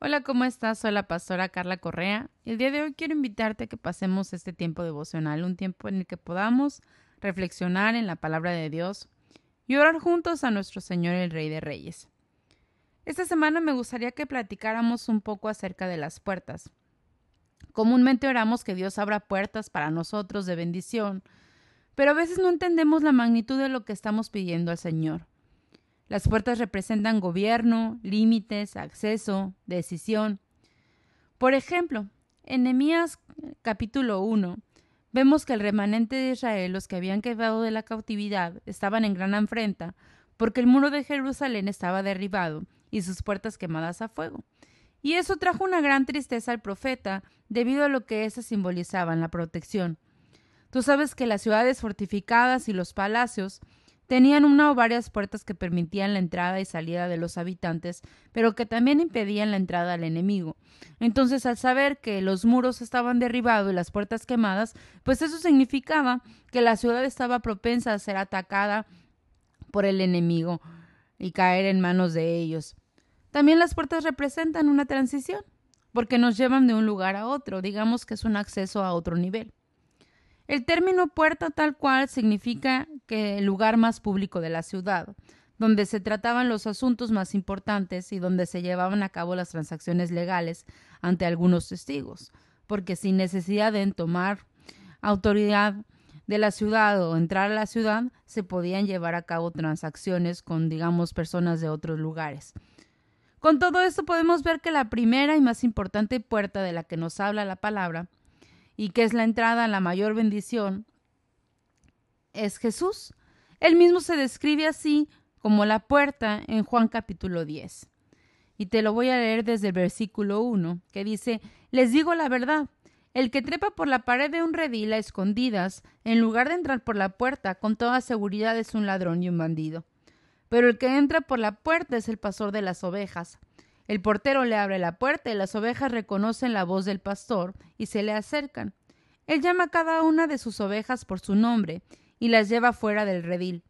Hola, ¿cómo estás? Soy la pastora Carla Correa. El día de hoy quiero invitarte a que pasemos este tiempo devocional, un tiempo en el que podamos reflexionar en la palabra de Dios y orar juntos a nuestro Señor el Rey de Reyes. Esta semana me gustaría que platicáramos un poco acerca de las puertas. Comúnmente oramos que Dios abra puertas para nosotros de bendición, pero a veces no entendemos la magnitud de lo que estamos pidiendo al Señor. Las puertas representan gobierno, límites, acceso, decisión. Por ejemplo, en Nehemías capítulo 1 vemos que el remanente de Israel, los que habían quedado de la cautividad, estaban en gran afrenta, porque el muro de Jerusalén estaba derribado y sus puertas quemadas a fuego. Y eso trajo una gran tristeza al profeta, debido a lo que éstas simbolizaban la protección. Tú sabes que las ciudades fortificadas y los palacios Tenían una o varias puertas que permitían la entrada y salida de los habitantes, pero que también impedían la entrada al enemigo. Entonces, al saber que los muros estaban derribados y las puertas quemadas, pues eso significaba que la ciudad estaba propensa a ser atacada por el enemigo y caer en manos de ellos. También las puertas representan una transición, porque nos llevan de un lugar a otro, digamos que es un acceso a otro nivel. El término puerta tal cual significa que el lugar más público de la ciudad, donde se trataban los asuntos más importantes y donde se llevaban a cabo las transacciones legales ante algunos testigos, porque sin necesidad de tomar autoridad de la ciudad o entrar a la ciudad, se podían llevar a cabo transacciones con, digamos, personas de otros lugares. Con todo esto podemos ver que la primera y más importante puerta de la que nos habla la palabra y que es la entrada a la mayor bendición, es Jesús. Él mismo se describe así como la puerta en Juan capítulo 10. Y te lo voy a leer desde el versículo 1, que dice, Les digo la verdad, el que trepa por la pared de un redil a escondidas, en lugar de entrar por la puerta, con toda seguridad es un ladrón y un bandido. Pero el que entra por la puerta es el pastor de las ovejas. El portero le abre la puerta y las ovejas reconocen la voz del pastor y se le acercan. Él llama a cada una de sus ovejas por su nombre y las lleva fuera del redil.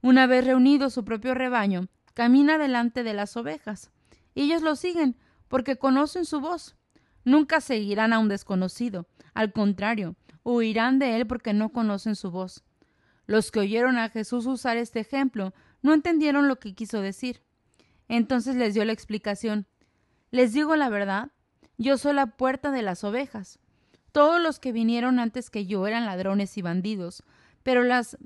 Una vez reunido su propio rebaño, camina delante de las ovejas. Ellos lo siguen porque conocen su voz. Nunca seguirán a un desconocido. Al contrario, huirán de él porque no conocen su voz. Los que oyeron a Jesús usar este ejemplo no entendieron lo que quiso decir. Entonces les dio la explicación. Les digo la verdad, yo soy la puerta de las ovejas. Todos los que vinieron antes que yo eran ladrones y bandidos, pero las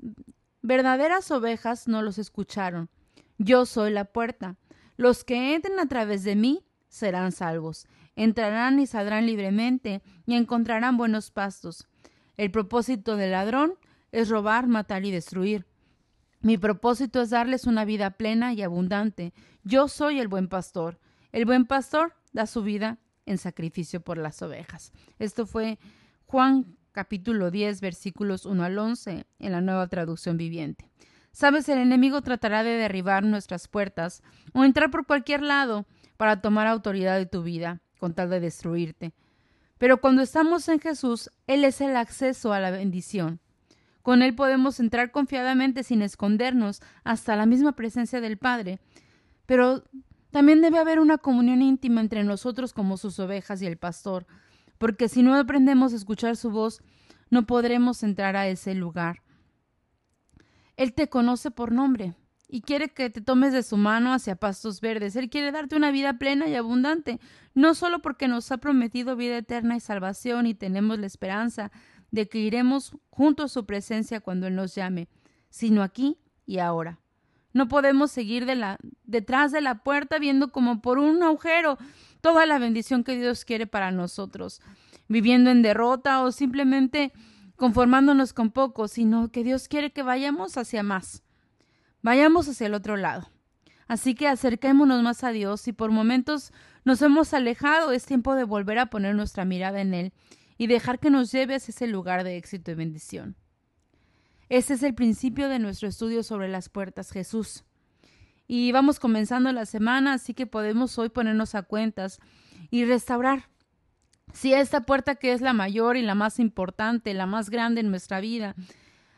verdaderas ovejas no los escucharon. Yo soy la puerta. Los que entren a través de mí serán salvos. Entrarán y saldrán libremente y encontrarán buenos pastos. El propósito del ladrón es robar, matar y destruir. Mi propósito es darles una vida plena y abundante. Yo soy el buen pastor. El buen pastor da su vida en sacrificio por las ovejas. Esto fue Juan capítulo 10 versículos 1 al 11 en la nueva traducción viviente. Sabes, el enemigo tratará de derribar nuestras puertas o entrar por cualquier lado para tomar autoridad de tu vida con tal de destruirte. Pero cuando estamos en Jesús, Él es el acceso a la bendición. Con Él podemos entrar confiadamente sin escondernos hasta la misma presencia del Padre. Pero también debe haber una comunión íntima entre nosotros como sus ovejas y el pastor, porque si no aprendemos a escuchar su voz, no podremos entrar a ese lugar. Él te conoce por nombre y quiere que te tomes de su mano hacia pastos verdes. Él quiere darte una vida plena y abundante, no solo porque nos ha prometido vida eterna y salvación y tenemos la esperanza de que iremos junto a su presencia cuando Él nos llame, sino aquí y ahora. No podemos seguir de la, detrás de la puerta viendo como por un agujero toda la bendición que Dios quiere para nosotros, viviendo en derrota o simplemente conformándonos con poco, sino que Dios quiere que vayamos hacia más. Vayamos hacia el otro lado. Así que acerquémonos más a Dios y por momentos nos hemos alejado, es tiempo de volver a poner nuestra mirada en Él y dejar que nos lleves a ese lugar de éxito y bendición. Ese es el principio de nuestro estudio sobre las puertas, Jesús. Y vamos comenzando la semana, así que podemos hoy ponernos a cuentas y restaurar. Si esta puerta que es la mayor y la más importante, la más grande en nuestra vida,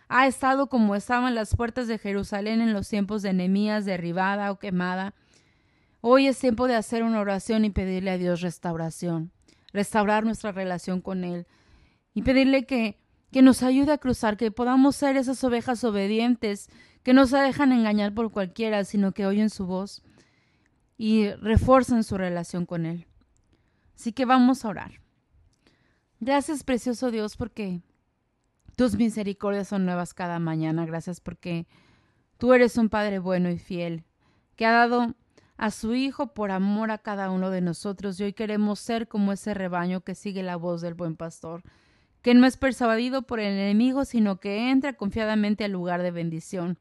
ha estado como estaban las puertas de Jerusalén en los tiempos de Nehemías, derribada o quemada, Hoy es tiempo de hacer una oración y pedirle a Dios restauración, restaurar nuestra relación con Él y pedirle que, que nos ayude a cruzar, que podamos ser esas ovejas obedientes que no se dejan engañar por cualquiera, sino que oyen su voz y refuerzan su relación con Él. Así que vamos a orar. Gracias, precioso Dios, porque tus misericordias son nuevas cada mañana. Gracias porque tú eres un Padre bueno y fiel, que ha dado a su Hijo por amor a cada uno de nosotros y hoy queremos ser como ese rebaño que sigue la voz del buen pastor, que no es persuadido por el enemigo, sino que entra confiadamente al lugar de bendición.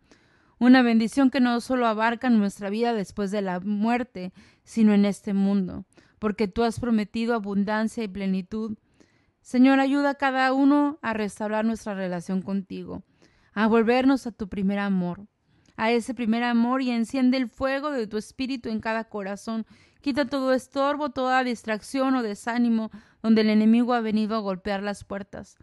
Una bendición que no solo abarca nuestra vida después de la muerte, sino en este mundo, porque tú has prometido abundancia y plenitud. Señor, ayuda a cada uno a restaurar nuestra relación contigo, a volvernos a tu primer amor, a ese primer amor y enciende el fuego de tu espíritu en cada corazón. Quita todo estorbo, toda distracción o desánimo donde el enemigo ha venido a golpear las puertas.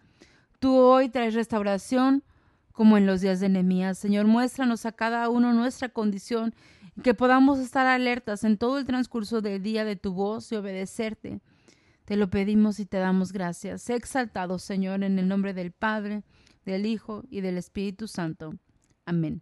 Tú hoy traes restauración como en los días de Nehemías. Señor, muéstranos a cada uno nuestra condición y que podamos estar alertas en todo el transcurso del día de tu voz y obedecerte. Te lo pedimos y te damos gracias. Sé exaltado, Señor, en el nombre del Padre, del Hijo y del Espíritu Santo. Amén.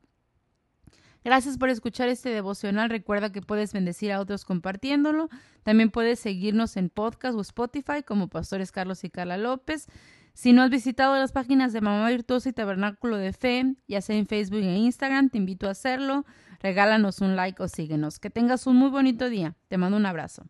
Gracias por escuchar este devocional. Recuerda que puedes bendecir a otros compartiéndolo. También puedes seguirnos en podcast o Spotify como Pastores Carlos y Carla López. Si no has visitado las páginas de Mamá Virtuosa y Tabernáculo de Fe, ya sea en Facebook e Instagram, te invito a hacerlo. Regálanos un like o síguenos. Que tengas un muy bonito día. Te mando un abrazo.